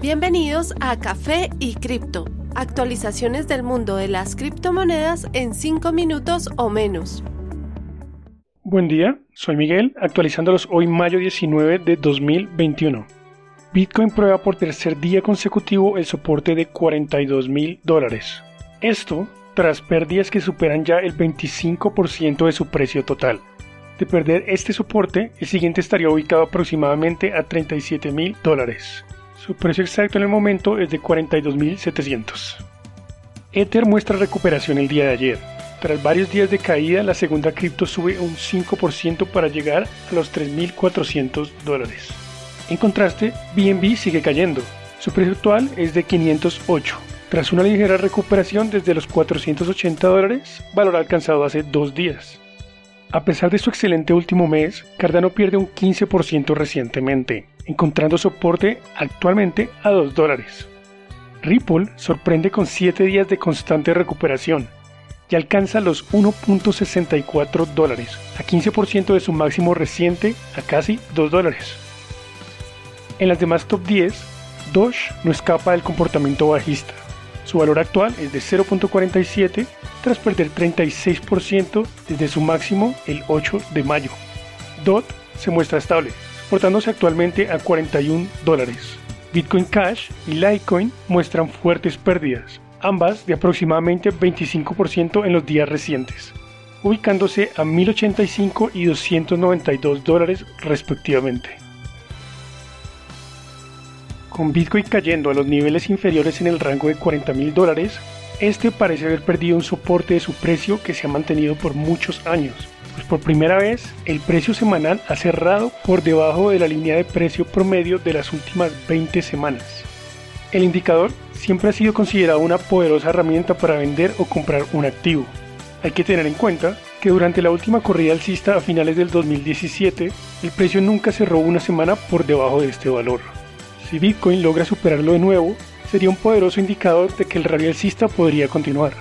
Bienvenidos a Café y Cripto, actualizaciones del mundo de las criptomonedas en 5 minutos o menos. Buen día, soy Miguel, actualizándolos hoy mayo 19 de 2021. Bitcoin prueba por tercer día consecutivo el soporte de 42 mil dólares. Esto tras pérdidas que superan ya el 25% de su precio total. De perder este soporte, el siguiente estaría ubicado aproximadamente a 37 mil dólares. Su precio exacto en el momento es de 42.700. Ether muestra recuperación el día de ayer. Tras varios días de caída, la segunda cripto sube un 5% para llegar a los 3.400 dólares. En contraste, BNB sigue cayendo. Su precio actual es de 508, tras una ligera recuperación desde los 480 dólares, valor alcanzado hace dos días. A pesar de su excelente último mes, Cardano pierde un 15% recientemente, encontrando soporte actualmente a 2 dólares. Ripple sorprende con 7 días de constante recuperación y alcanza los 1.64 dólares, a 15% de su máximo reciente a casi 2 dólares. En las demás top 10, Doge no escapa del comportamiento bajista. Su valor actual es de 0.47 tras perder 36% desde su máximo el 8 de mayo. DOT se muestra estable, portándose actualmente a 41 dólares. Bitcoin Cash y Litecoin muestran fuertes pérdidas, ambas de aproximadamente 25% en los días recientes, ubicándose a 1085 y 292 dólares respectivamente. Con Bitcoin cayendo a los niveles inferiores en el rango de 40 mil dólares, este parece haber perdido un soporte de su precio que se ha mantenido por muchos años. Pues por primera vez, el precio semanal ha cerrado por debajo de la línea de precio promedio de las últimas 20 semanas. El indicador siempre ha sido considerado una poderosa herramienta para vender o comprar un activo. Hay que tener en cuenta que durante la última corrida alcista a finales del 2017, el precio nunca cerró una semana por debajo de este valor. Si Bitcoin logra superarlo de nuevo, sería un poderoso indicador de que el rally alcista podría continuar.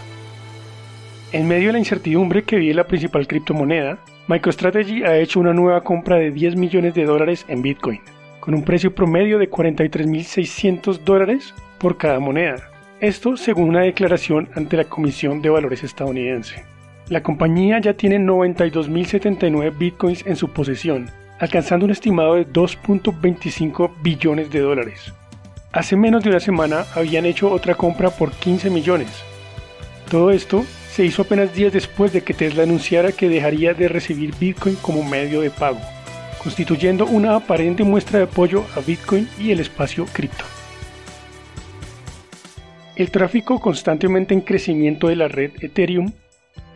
En medio de la incertidumbre que vive la principal criptomoneda, MicroStrategy ha hecho una nueva compra de 10 millones de dólares en Bitcoin, con un precio promedio de 43.600 dólares por cada moneda. Esto según una declaración ante la Comisión de Valores estadounidense. La compañía ya tiene 92.079 bitcoins en su posesión, alcanzando un estimado de 2.25 billones de dólares, Hace menos de una semana habían hecho otra compra por 15 millones. Todo esto se hizo apenas días después de que Tesla anunciara que dejaría de recibir Bitcoin como medio de pago, constituyendo una aparente muestra de apoyo a Bitcoin y el espacio cripto. El tráfico constantemente en crecimiento de la red Ethereum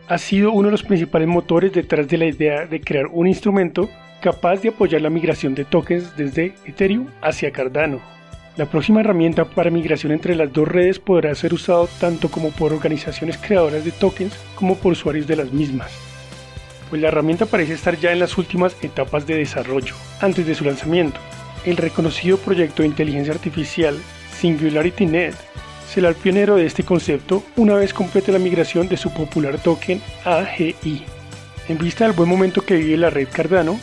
ha sido uno de los principales motores detrás de la idea de crear un instrumento capaz de apoyar la migración de tokens desde Ethereum hacia Cardano la próxima herramienta para migración entre las dos redes podrá ser usado tanto como por organizaciones creadoras de tokens como por usuarios de las mismas. Pues la herramienta parece estar ya en las últimas etapas de desarrollo, antes de su lanzamiento. El reconocido proyecto de inteligencia artificial SingularityNet será el pionero de este concepto una vez complete la migración de su popular token AGI. En vista del buen momento que vive la red Cardano,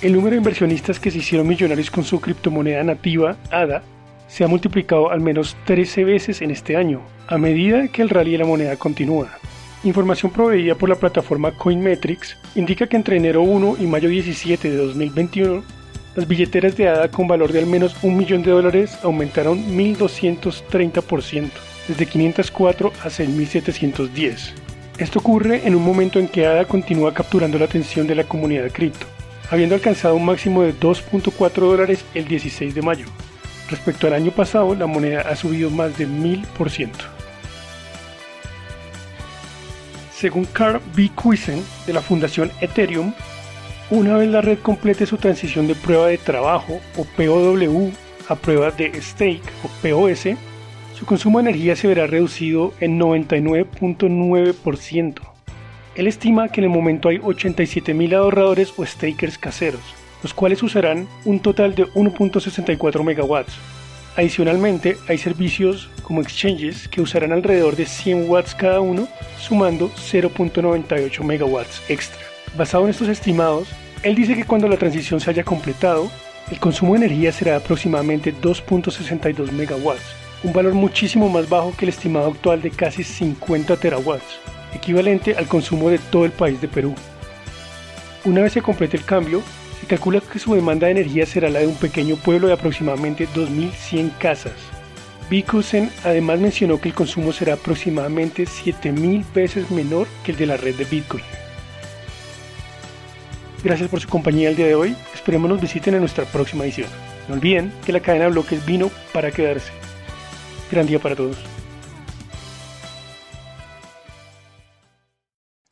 el número de inversionistas que se hicieron millonarios con su criptomoneda nativa ADA se ha multiplicado al menos 13 veces en este año, a medida que el rally de la moneda continúa. Información proveída por la plataforma Coinmetrics indica que entre enero 1 y mayo 17 de 2021, las billeteras de ADA con valor de al menos un millón de dólares aumentaron 1.230%, desde 504 a 6.710. Esto ocurre en un momento en que ADA continúa capturando la atención de la comunidad cripto, habiendo alcanzado un máximo de 2.4 dólares el 16 de mayo, Respecto al año pasado, la moneda ha subido más de 1000%. Según Carl B. Cuisen de la Fundación Ethereum, una vez la red complete su transición de prueba de trabajo o POW a prueba de stake o POS, su consumo de energía se verá reducido en 99.9%. Él estima que en el momento hay 87.000 ahorradores o stakers caseros, los cuales usarán un total de 1.64 megawatts. Adicionalmente, hay servicios como exchanges que usarán alrededor de 100 watts cada uno, sumando 0.98 megawatts extra. Basado en estos estimados, él dice que cuando la transición se haya completado, El consumo de energía será aproximadamente 2.62 megawatts, un valor muchísimo más bajo que el estimado actual de casi 50 terawatts, equivalente al consumo de todo el país de Perú. Una vez se complete el cambio, calcula que su demanda de energía será la de un pequeño pueblo de aproximadamente 2.100 casas. Bikusen además mencionó que el consumo será aproximadamente 7.000 veces menor que el de la red de Bitcoin. Gracias por su compañía el día de hoy, esperemos nos visiten en nuestra próxima edición. No olviden que la cadena de bloques vino para quedarse. Gran día para todos.